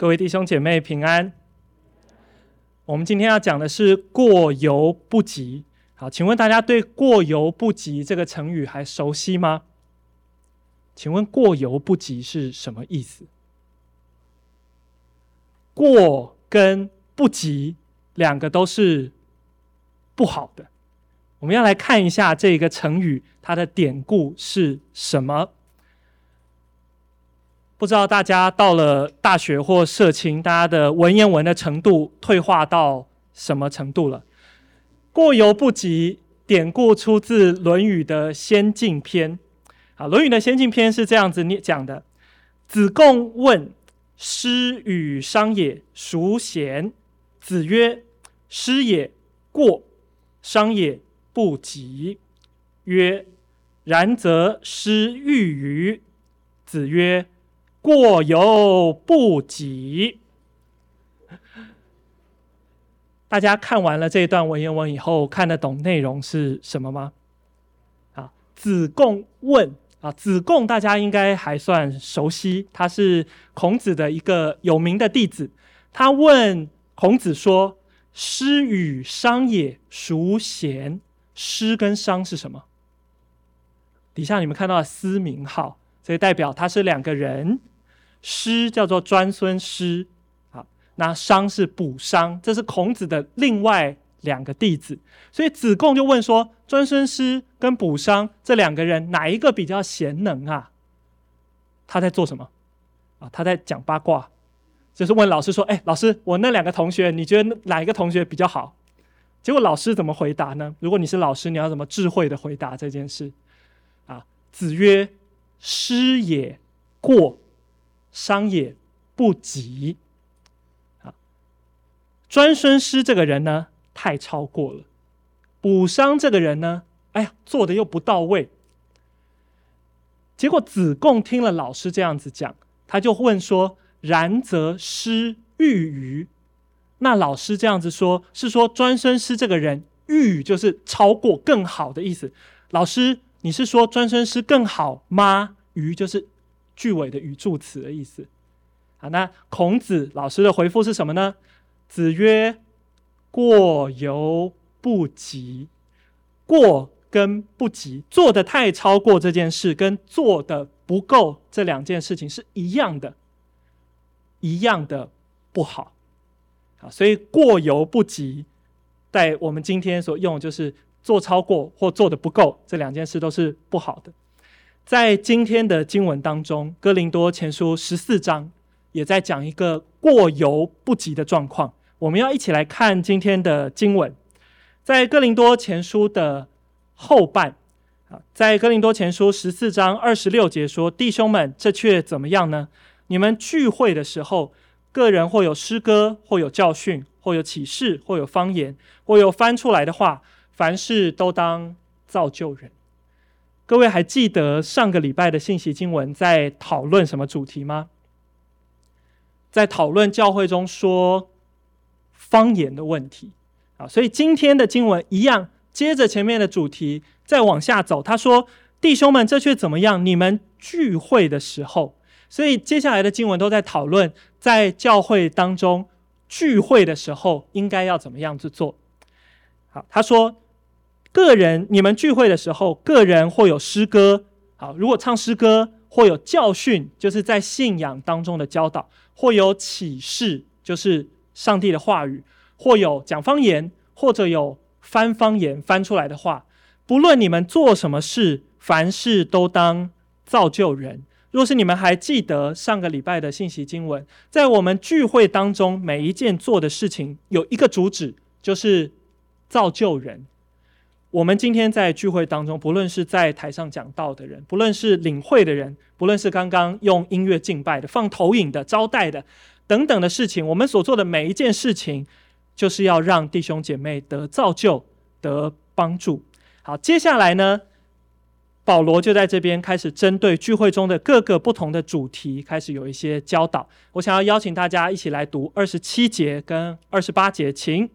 各位弟兄姐妹平安。我们今天要讲的是“过犹不及”。好，请问大家对“过犹不及”这个成语还熟悉吗？请问“过犹不及”是什么意思？“过”跟“不及”两个都是不好的。我们要来看一下这个成语，它的典故是什么？不知道大家到了大学或社青，大家的文言文的程度退化到什么程度了？过犹不及，典故出自《论语》的《先进篇》。啊，《论语》的《先进篇》是这样子讲的：子贡问师与商也，孰贤？子曰：师也，过；商也，不及。曰：然则师欲与？子曰：过犹不及。大家看完了这一段文言文以后，看得懂内容是什么吗？啊，子贡问啊，子贡大家应该还算熟悉，他是孔子的一个有名的弟子。他问孔子说：“师与商也，孰贤？”师跟商是什么？底下你们看到的思明号，所以代表他是两个人。师叫做专孙师，好，那商是卜商，这是孔子的另外两个弟子。所以子贡就问说：专孙师跟卜商这两个人，哪一个比较贤能啊？他在做什么？啊，他在讲八卦，就是问老师说：哎，老师，我那两个同学，你觉得哪一个同学比较好？结果老师怎么回答呢？如果你是老师，你要怎么智慧的回答这件事？啊，子曰：师也，过。商也不及，啊，专孙师这个人呢，太超过了；卜商这个人呢，哎呀，做的又不到位。结果子贡听了老师这样子讲，他就问说：“然则师欲于？”那老师这样子说，是说专孙师这个人欲就是超过、更好的意思。老师，你是说专孙师更好吗？与就是。句尾的语助词的意思，好，那孔子老师的回复是什么呢？子曰：“过犹不及。”过跟不及，做的太超过这件事，跟做的不够这两件事情是一样的，一样的不好。好，所以过犹不及，在我们今天所用就是做超过或做的不够，这两件事都是不好的。在今天的经文当中，《哥林多前书》十四章也在讲一个过犹不及的状况。我们要一起来看今天的经文，在《哥林多前书》的后半啊，在《哥林多前书》十四章二十六节说：“弟兄们，这却怎么样呢？你们聚会的时候，个人或有诗歌，或有教训，或有启示，或有方言，或有翻出来的话，凡事都当造就人。”各位还记得上个礼拜的信息经文在讨论什么主题吗？在讨论教会中说方言的问题啊，所以今天的经文一样，接着前面的主题再往下走。他说：“弟兄们，这却怎么样？你们聚会的时候，所以接下来的经文都在讨论在教会当中聚会的时候应该要怎么样去做。”好，他说。个人，你们聚会的时候，个人或有诗歌，好，如果唱诗歌，或有教训，就是在信仰当中的教导，或有启示，就是上帝的话语，或有讲方言，或者有翻方言翻出来的话，不论你们做什么事，凡事都当造就人。若是你们还记得上个礼拜的信息经文，在我们聚会当中，每一件做的事情有一个主旨，就是造就人。我们今天在聚会当中，不论是在台上讲道的人，不论是领会的人，不论是刚刚用音乐敬拜的、放投影的、招待的等等的事情，我们所做的每一件事情，就是要让弟兄姐妹得造就、得帮助。好，接下来呢，保罗就在这边开始针对聚会中的各个不同的主题，开始有一些教导。我想要邀请大家一起来读二十七节跟二十八节，请。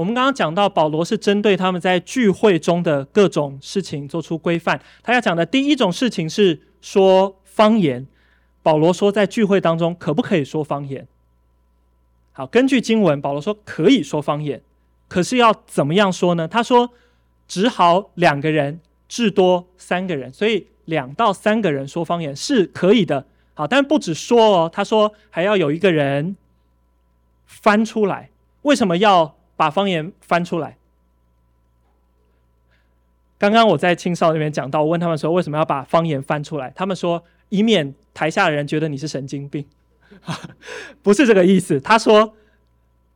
我们刚刚讲到，保罗是针对他们在聚会中的各种事情做出规范。他要讲的第一种事情是说方言。保罗说，在聚会当中可不可以说方言？好，根据经文，保罗说可以说方言，可是要怎么样说呢？他说，只好两个人，至多三个人，所以两到三个人说方言是可以的。好，但不止说哦，他说还要有一个人翻出来。为什么要把方言翻出来？刚刚我在青少那边讲到，我问他们说为什么要把方言翻出来？他们说以免台下的人觉得你是神经病，不是这个意思。他说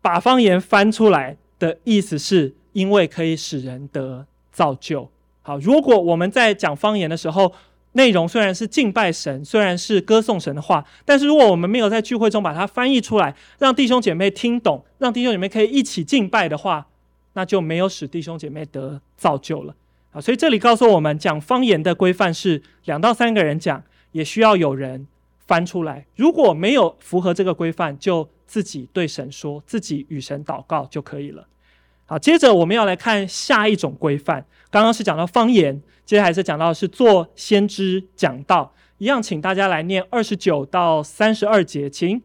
把方言翻出来的意思是因为可以使人得造就。好，如果我们在讲方言的时候，内容虽然是敬拜神，虽然是歌颂神的话，但是如果我们没有在聚会中把它翻译出来，让弟兄姐妹听懂，让弟兄姐妹可以一起敬拜的话，那就没有使弟兄姐妹得造就了。啊，所以这里告诉我们，讲方言的规范是两到三个人讲，也需要有人翻出来。如果没有符合这个规范，就自己对神说，自己与神祷告就可以了。好，接着我们要来看下一种规范。刚刚是讲到方言，接下来是讲到是做先知讲道，一样，请大家来念二十九到三十二节，请。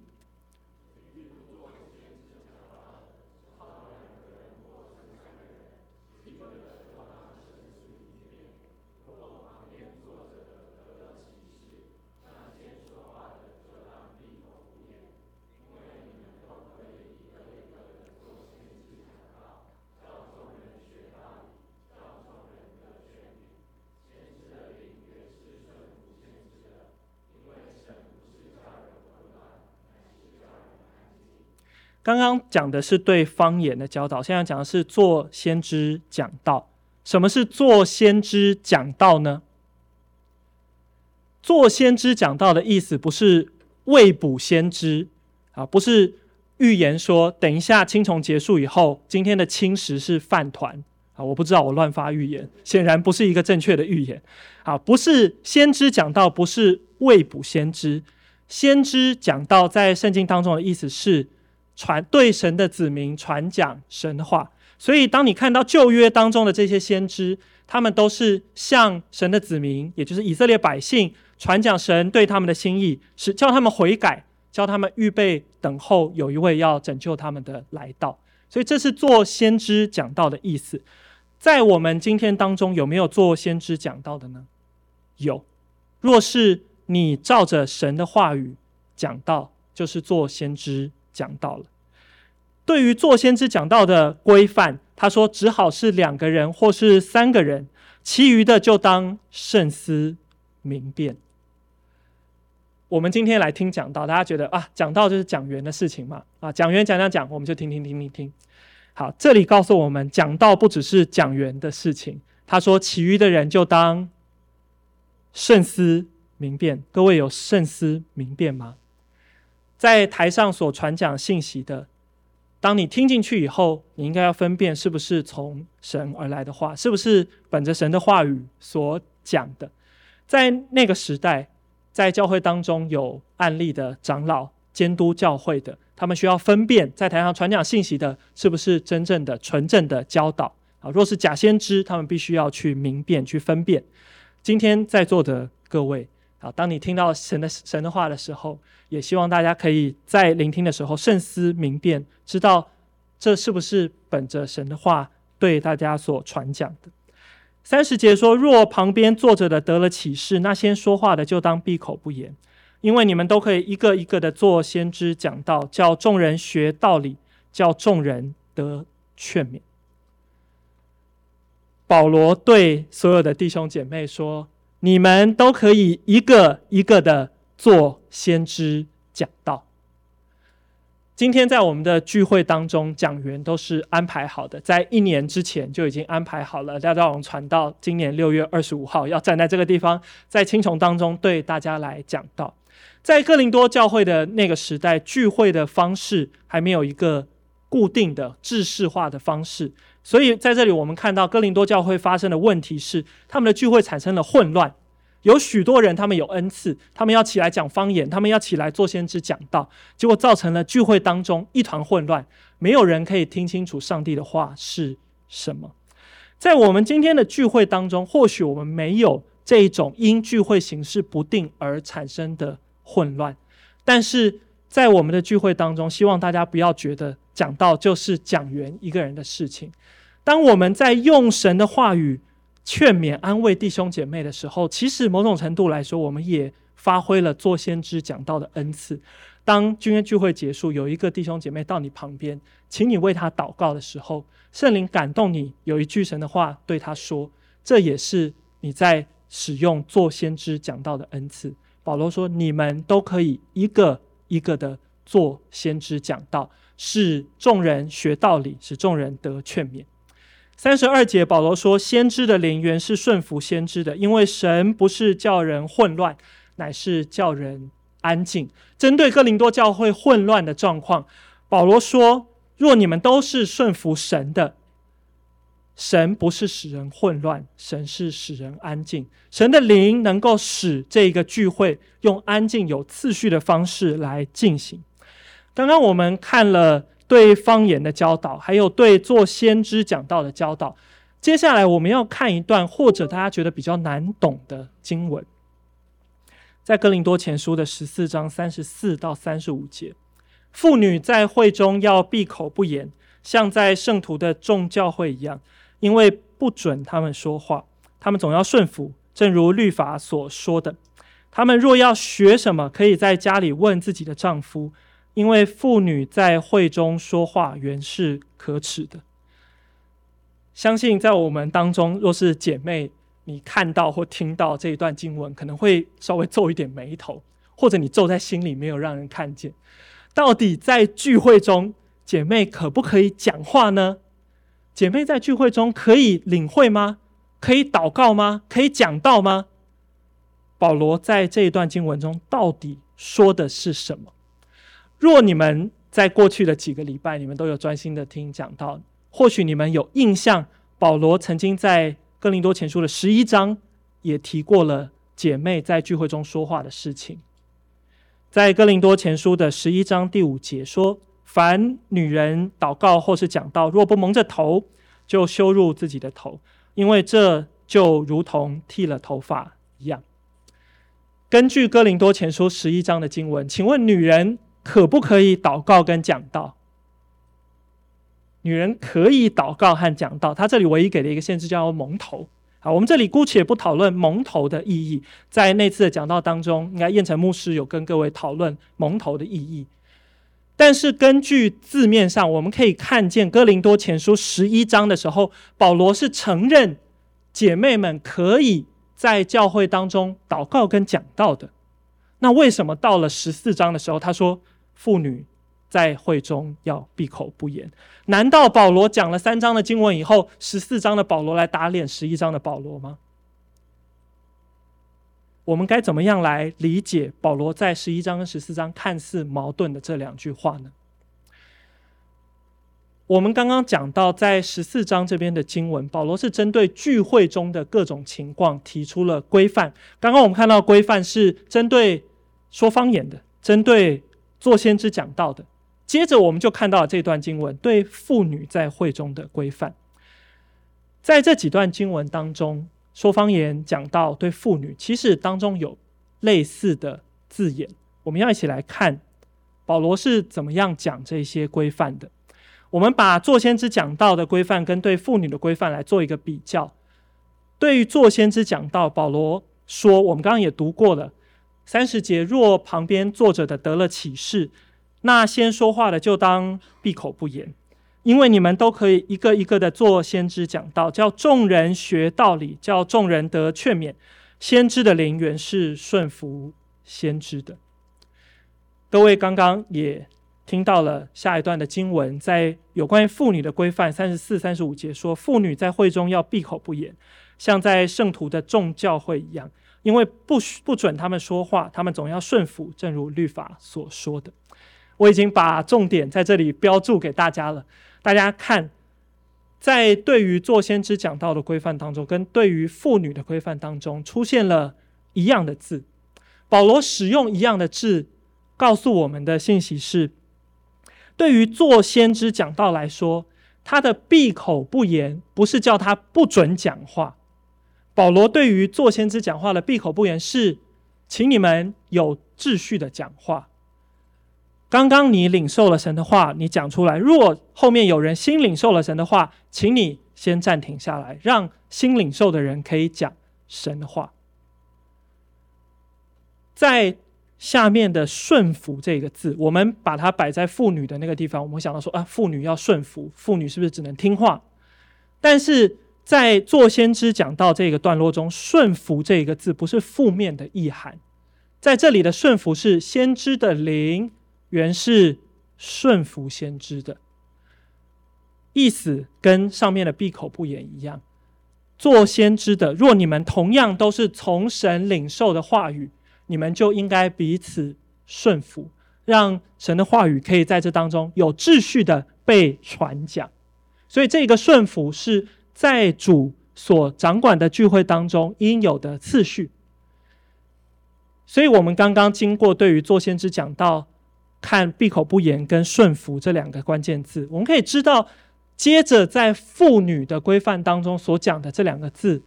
刚刚讲的是对方言的教导，现在讲的是做先知讲道。什么是做先知讲道呢？做先知讲道的意思不是未卜先知啊，不是预言说等一下青虫结束以后，今天的青食是饭团啊。我不知道，我乱发预言，显然不是一个正确的预言啊。不是先知讲道，不是未卜先知。先知讲道在圣经当中的意思是。传对神的子民传讲神话，所以当你看到旧约当中的这些先知，他们都是向神的子民，也就是以色列百姓传讲神对他们的心意，是叫他们悔改，叫他们预备等候有一位要拯救他们的来到。所以这是做先知讲道的意思。在我们今天当中，有没有做先知讲道的呢？有。若是你照着神的话语讲道，就是做先知。讲到了，对于做先知讲道的规范，他说只好是两个人或是三个人，其余的就当慎思明辨。我们今天来听讲道，大家觉得啊，讲道就是讲员的事情嘛？啊，讲员讲讲讲，我们就听听听听听。好，这里告诉我们，讲道不只是讲员的事情。他说，其余的人就当慎思明辨。各位有慎思明辨吗？在台上所传讲信息的，当你听进去以后，你应该要分辨是不是从神而来的话，是不是本着神的话语所讲的。在那个时代，在教会当中有案例的长老监督教会的，他们需要分辨在台上传讲信息的是不是真正的纯正的教导啊。若是假先知，他们必须要去明辨、去分辨。今天在座的各位。好，当你听到神的神的话的时候，也希望大家可以在聆听的时候慎思明辨，知道这是不是本着神的话对大家所传讲的。三十节说：若旁边坐着的得了启示，那先说话的就当闭口不言，因为你们都可以一个一个的做先知讲道，叫众人学道理，叫众人得劝勉。保罗对所有的弟兄姐妹说。你们都可以一个一个的做先知讲道。今天在我们的聚会当中，讲员都是安排好的，在一年之前就已经安排好了，要让我们传到今年六月二十五号要站在这个地方，在青虫当中对大家来讲道。在哥林多教会的那个时代，聚会的方式还没有一个固定的制式化的方式。所以在这里，我们看到哥林多教会发生的问题是，他们的聚会产生了混乱，有许多人，他们有恩赐，他们要起来讲方言，他们要起来做先知讲道，结果造成了聚会当中一团混乱，没有人可以听清楚上帝的话是什么。在我们今天的聚会当中，或许我们没有这一种因聚会形式不定而产生的混乱，但是在我们的聚会当中，希望大家不要觉得讲道就是讲员一个人的事情。当我们在用神的话语，劝勉安慰弟兄姐妹的时候，其实某种程度来说，我们也发挥了做先知讲道的恩赐。当君约聚会结束，有一个弟兄姐妹到你旁边，请你为他祷告的时候，圣灵感动你，有一句神的话对他说，这也是你在使用做先知讲道的恩赐。保罗说：“你们都可以一个一个的做先知讲道，使众人学道理，使众人得劝勉。”三十二节，保罗说：“先知的灵原是顺服先知的，因为神不是叫人混乱，乃是叫人安静。”针对哥林多教会混乱的状况，保罗说：“若你们都是顺服神的，神不是使人混乱，神是使人安静。神的灵能够使这个聚会用安静、有次序的方式来进行。”刚刚我们看了。对方言的教导，还有对做先知讲道的教导。接下来我们要看一段，或者大家觉得比较难懂的经文，在哥林多前书的十四章三十四到三十五节。妇女在会中要闭口不言，像在圣徒的众教会一样，因为不准他们说话，他们总要顺服，正如律法所说的。他们若要学什么，可以在家里问自己的丈夫。因为妇女在会中说话原是可耻的。相信在我们当中，若是姐妹，你看到或听到这一段经文，可能会稍微皱一点眉头，或者你皱在心里没有让人看见。到底在聚会中，姐妹可不可以讲话呢？姐妹在聚会中可以领会吗？可以祷告吗？可以讲道吗？保罗在这一段经文中到底说的是什么？若你们在过去的几个礼拜，你们都有专心的听讲道，或许你们有印象，保罗曾经在哥林多前书的十一章也提过了姐妹在聚会中说话的事情。在哥林多前书的十一章第五节说：“凡女人祷告或是讲道，若不蒙着头，就羞辱自己的头，因为这就如同剃了头发一样。”根据哥林多前书十一章的经文，请问女人，可不可以祷告跟讲道？女人可以祷告和讲道。她这里唯一给了一个限制，叫蒙头。好，我们这里姑且不讨论蒙头的意义。在那次的讲道当中，应该燕城牧师有跟各位讨论蒙头的意义。但是根据字面上，我们可以看见哥林多前书十一章的时候，保罗是承认姐妹们可以在教会当中祷告跟讲道的。那为什么到了十四章的时候，他说妇女在会中要闭口不言？难道保罗讲了三章的经文以后，十四章的保罗来打脸十一章的保罗吗？我们该怎么样来理解保罗在十一章跟十四章看似矛盾的这两句话呢？我们刚刚讲到，在十四章这边的经文，保罗是针对聚会中的各种情况提出了规范。刚刚我们看到规范是针对。说方言的，针对做先知讲到的，接着我们就看到了这段经文对妇女在会中的规范。在这几段经文当中，说方言讲到对妇女，其实当中有类似的字眼。我们要一起来看保罗是怎么样讲这些规范的。我们把做先知讲到的规范跟对妇女的规范来做一个比较。对于做先知讲到，保罗说，我们刚刚也读过了。三十节，若旁边坐着的得了启示，那先说话的就当闭口不言，因为你们都可以一个一个的做先知讲道，叫众人学道理，叫众人得劝勉。先知的灵原是顺服先知的。各位刚刚也听到了下一段的经文，在有关于妇女的规范，三十四、三十五节说，妇女在会中要闭口不言，像在圣徒的众教会一样。因为不不准他们说话，他们总要顺服，正如律法所说的。我已经把重点在这里标注给大家了。大家看，在对于做先知讲道的规范当中，跟对于妇女的规范当中，出现了一样的字。保罗使用一样的字，告诉我们的信息是：对于做先知讲道来说，他的闭口不言，不是叫他不准讲话。保罗对于做先知讲话的闭口不言，是请你们有秩序的讲话。刚刚你领受了神的话，你讲出来。如果后面有人新领受了神的话，请你先暂停下来，让新领受的人可以讲神的话。在下面的“顺服”这个字，我们把它摆在妇女的那个地方，我们想到说啊，妇女要顺服，妇女是不是只能听话？但是在做先知讲到这个段落中，“顺服”这个字不是负面的意涵，在这里的“顺服”是先知的灵。原是顺服先知的意思，跟上面的闭口不言一样。做先知的，若你们同样都是从神领受的话语，你们就应该彼此顺服，让神的话语可以在这当中有秩序的被传讲。所以，这个顺服是在主所掌管的聚会当中应有的次序。所以我们刚刚经过对于做先知讲道。看闭口不言跟顺服这两个关键字，我们可以知道，接着在妇女的规范当中所讲的这两个字，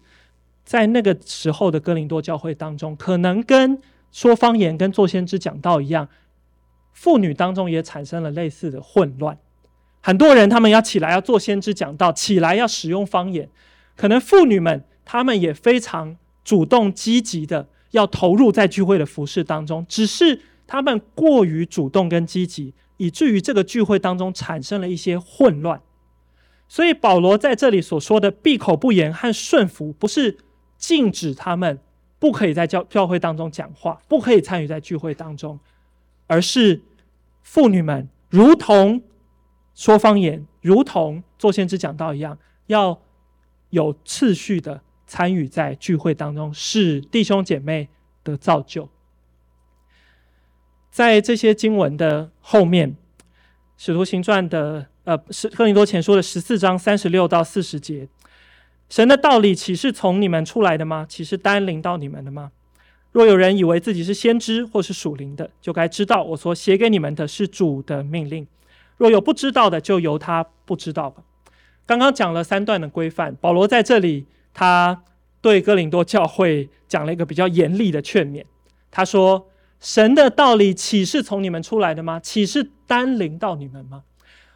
在那个时候的哥林多教会当中，可能跟说方言跟做先知讲道一样，妇女当中也产生了类似的混乱。很多人他们要起来要做先知讲道，起来要使用方言，可能妇女们他们也非常主动积极的要投入在聚会的服事当中，只是。他们过于主动跟积极，以至于这个聚会当中产生了一些混乱。所以保罗在这里所说的闭口不言和顺服，不是禁止他们不可以在教教会当中讲话，不可以参与在聚会当中，而是妇女们如同说方言，如同做先知讲道一样，要有次序的参与在聚会当中，使弟兄姐妹得造就。在这些经文的后面，《使徒行传》的呃，是哥林多前书的十四章三十六到四十节，神的道理岂是从你们出来的吗？岂是单临到你们的吗？若有人以为自己是先知或是属灵的，就该知道我所写给你们的是主的命令。若有不知道的，就由他不知道吧。刚刚讲了三段的规范，保罗在这里他对哥林多教会讲了一个比较严厉的劝勉，他说。神的道理岂是从你们出来的吗？岂是单临到你们吗？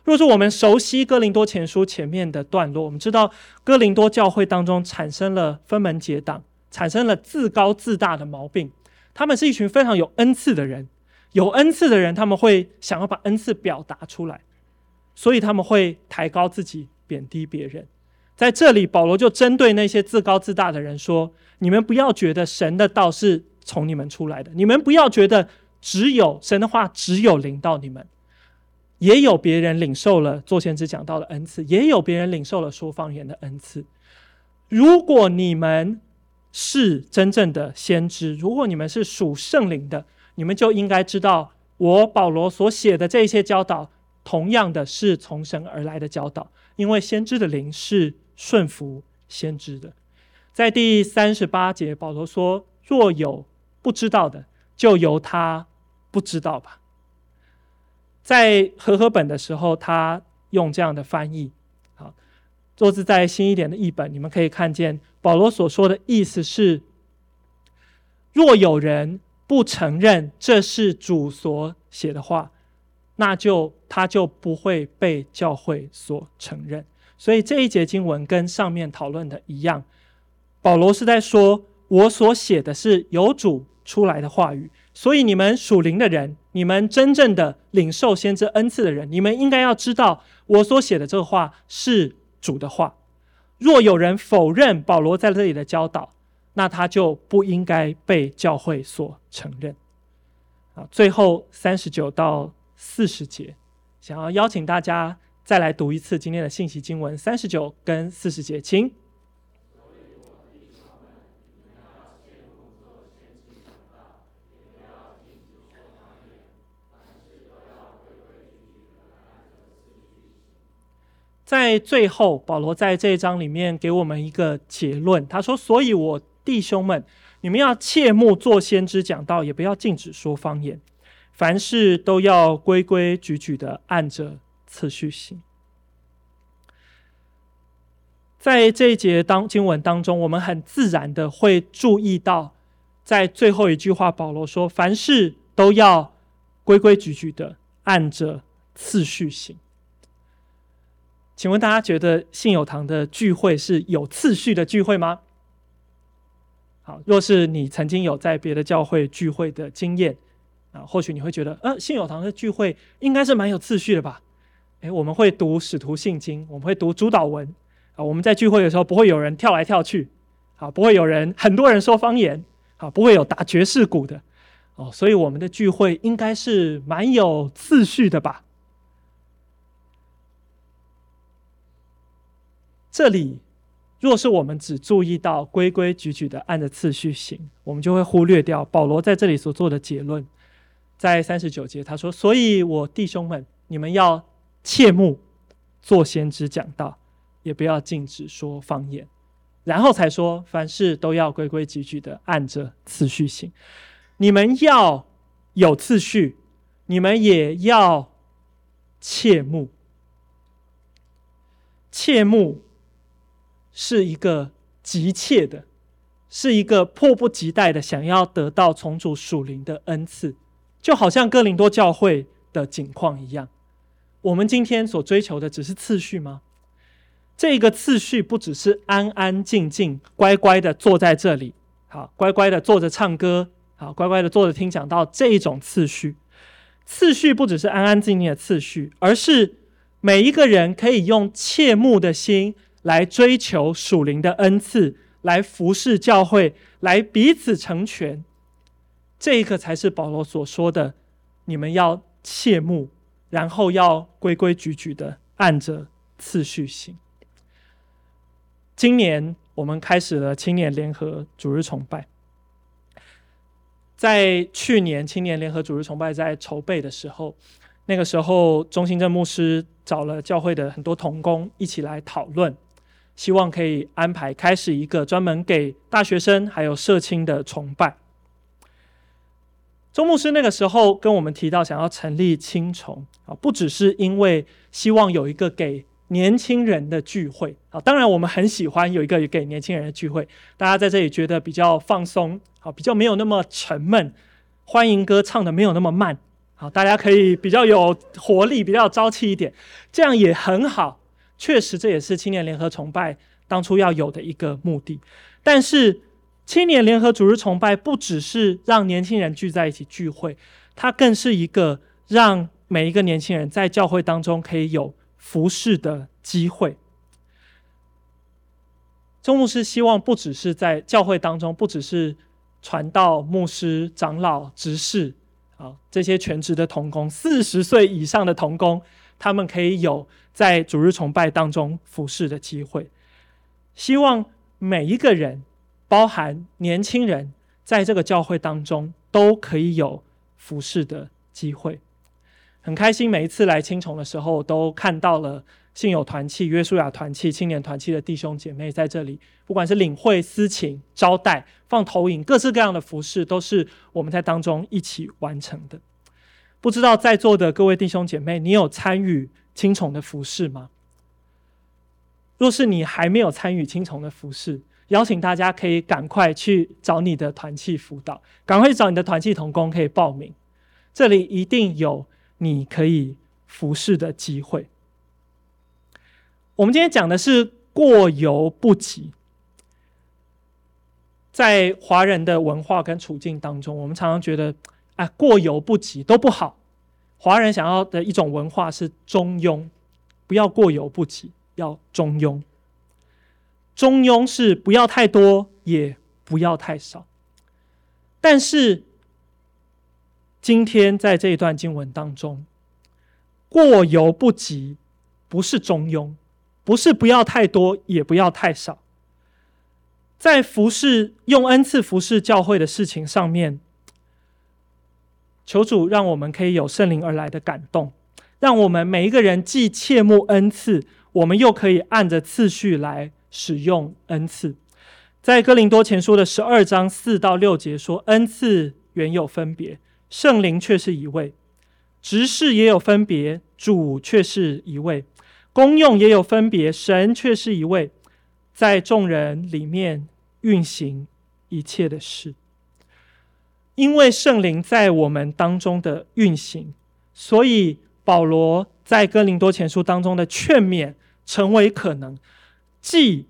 若是我们熟悉哥林多前书前面的段落，我们知道哥林多教会当中产生了分门结党，产生了自高自大的毛病。他们是一群非常有恩赐的人，有恩赐的人他们会想要把恩赐表达出来，所以他们会抬高自己，贬低别人。在这里，保罗就针对那些自高自大的人说：你们不要觉得神的道是。从你们出来的，你们不要觉得只有神的话只有领到你们，也有别人领受了作先知讲道的恩赐，也有别人领受了说方言的恩赐。如果你们是真正的先知，如果你们是属圣灵的，你们就应该知道，我保罗所写的这些教导，同样的是从神而来的教导，因为先知的灵是顺服先知的。在第三十八节，保罗说：若有不知道的，就由他不知道吧。在和合本的时候，他用这样的翻译。好，若是在新一点的译本，你们可以看见保罗所说的意思是：若有人不承认这是主所写的话，那就他就不会被教会所承认。所以这一节经文跟上面讨论的一样，保罗是在说，我所写的是由主出来的话语，所以你们属灵的人，你们真正的领受先知恩赐的人，你们应该要知道，我所写的这个话是主的话。若有人否认保罗在这里的教导，那他就不应该被教会所承认。啊，最后三十九到四十节，想要邀请大家再来读一次今天的信息经文三十九跟四十节，请。在最后，保罗在这一章里面给我们一个结论。他说：“所以我弟兄们，你们要切莫做先知讲道，也不要禁止说方言，凡事都要规规矩矩的按着次序行。在这一节当经文当中，我们很自然的会注意到，在最后一句话，保罗说：“凡事都要规规矩矩的按着次序行。”请问大家觉得信友堂的聚会是有次序的聚会吗？好，若是你曾经有在别的教会聚会的经验啊，或许你会觉得，呃，信友堂的聚会应该是蛮有次序的吧？诶，我们会读使徒信经，我们会读主祷文啊，我们在聚会的时候不会有人跳来跳去，啊，不会有人很多人说方言，啊，不会有打爵士鼓的，哦，所以我们的聚会应该是蛮有次序的吧？这里，若是我们只注意到规规矩矩的按着次序行，我们就会忽略掉保罗在这里所做的结论。在三十九节，他说：“所以我弟兄们，你们要切慕做先知讲道，也不要禁止说方言。”然后才说：“凡事都要规规矩矩的按着次序行。你们要有次序，你们也要切慕，切慕。”是一个急切的，是一个迫不及待的想要得到重组属灵的恩赐，就好像哥林多教会的景况一样。我们今天所追求的只是次序吗？这个次序不只是安安静静、乖乖的坐在这里，好，乖乖的坐着唱歌，好，乖乖的坐着听讲道这一种次序。次序不只是安安静静的次序，而是每一个人可以用切慕的心。来追求属灵的恩赐，来服侍教会，来彼此成全，这一个才是保罗所说的：你们要切慕，然后要规规矩矩的按着次序行。今年我们开始了青年联合主日崇拜，在去年青年联合主日崇拜在筹备的时候，那个时候中心镇牧师找了教会的很多同工一起来讨论。希望可以安排开始一个专门给大学生还有社青的崇拜。钟牧师那个时候跟我们提到，想要成立青崇啊，不只是因为希望有一个给年轻人的聚会啊，当然我们很喜欢有一个给年轻人的聚会，大家在这里觉得比较放松，好，比较没有那么沉闷，欢迎歌唱的没有那么慢，好，大家可以比较有活力，比较朝气一点，这样也很好。确实，这也是青年联合崇拜当初要有的一个目的。但是，青年联合主日崇拜不只是让年轻人聚在一起聚会，它更是一个让每一个年轻人在教会当中可以有服侍的机会。钟牧师希望不只是在教会当中，不只是传道、牧师、长老、执事啊这些全职的童工，四十岁以上的童工。他们可以有在主日崇拜当中服侍的机会，希望每一个人，包含年轻人，在这个教会当中都可以有服侍的机会。很开心，每一次来青崇的时候，都看到了信友团契、约书亚团契、青年团契的弟兄姐妹在这里，不管是领会、司琴、招待、放投影，各式各样的服饰，都是我们在当中一起完成的。不知道在座的各位弟兄姐妹，你有参与青虫的服饰吗？若是你还没有参与青虫的服饰，邀请大家可以赶快去找你的团契辅导，赶快去找你的团契同工可以报名，这里一定有你可以服侍的机会。我们今天讲的是过犹不及，在华人的文化跟处境当中，我们常常觉得。啊，过犹不及都不好。华人想要的一种文化是中庸，不要过犹不及，要中庸。中庸是不要太多，也不要太少。但是今天在这一段经文当中，过犹不及不是中庸，不是不要太多，也不要太少。在服侍用恩赐服侍教会的事情上面。求主让我们可以有圣灵而来的感动，让我们每一个人既切慕恩赐，我们又可以按着次序来使用恩赐。在哥林多前书的十二章四到六节说，恩赐原有分别，圣灵却是一位；执事也有分别，主却是一位；功用也有分别，神却是一位，在众人里面运行一切的事。因为圣灵在我们当中的运行，所以保罗在哥林多前书当中的劝勉，成为可能，既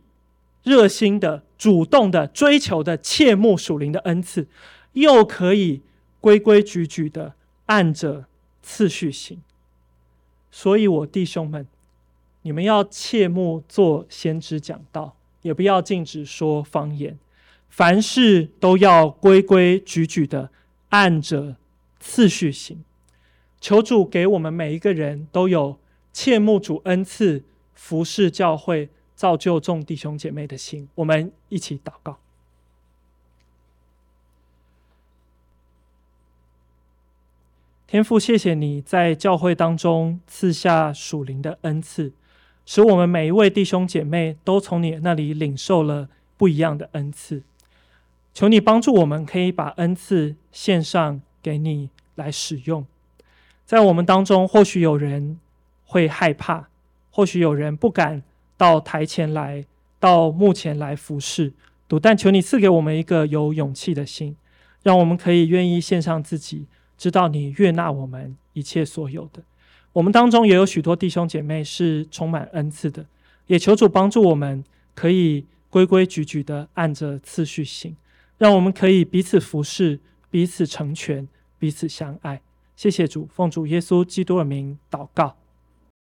热心的、主动的、追求的、切慕属灵的恩赐，又可以规规矩矩的按着次序行。所以，我弟兄们，你们要切莫做先知讲道，也不要禁止说方言。凡事都要规规矩矩的按着次序行，求主给我们每一个人都有切慕主恩赐、服侍教会、造就众弟兄姐妹的心。我们一起祷告。天父，谢谢你在教会当中赐下属灵的恩赐，使我们每一位弟兄姐妹都从你那里领受了不一样的恩赐。求你帮助我们，可以把恩赐献上给你来使用。在我们当中，或许有人会害怕，或许有人不敢到台前来，到幕前来服侍。但求你赐给我们一个有勇气的心，让我们可以愿意献上自己，知道你悦纳我们一切所有的。我们当中也有许多弟兄姐妹是充满恩赐的，也求主帮助我们，可以规规矩矩的按着次序行。让我们可以彼此服侍，彼此成全，彼此相爱。谢谢主，奉主耶稣基督的名祷告。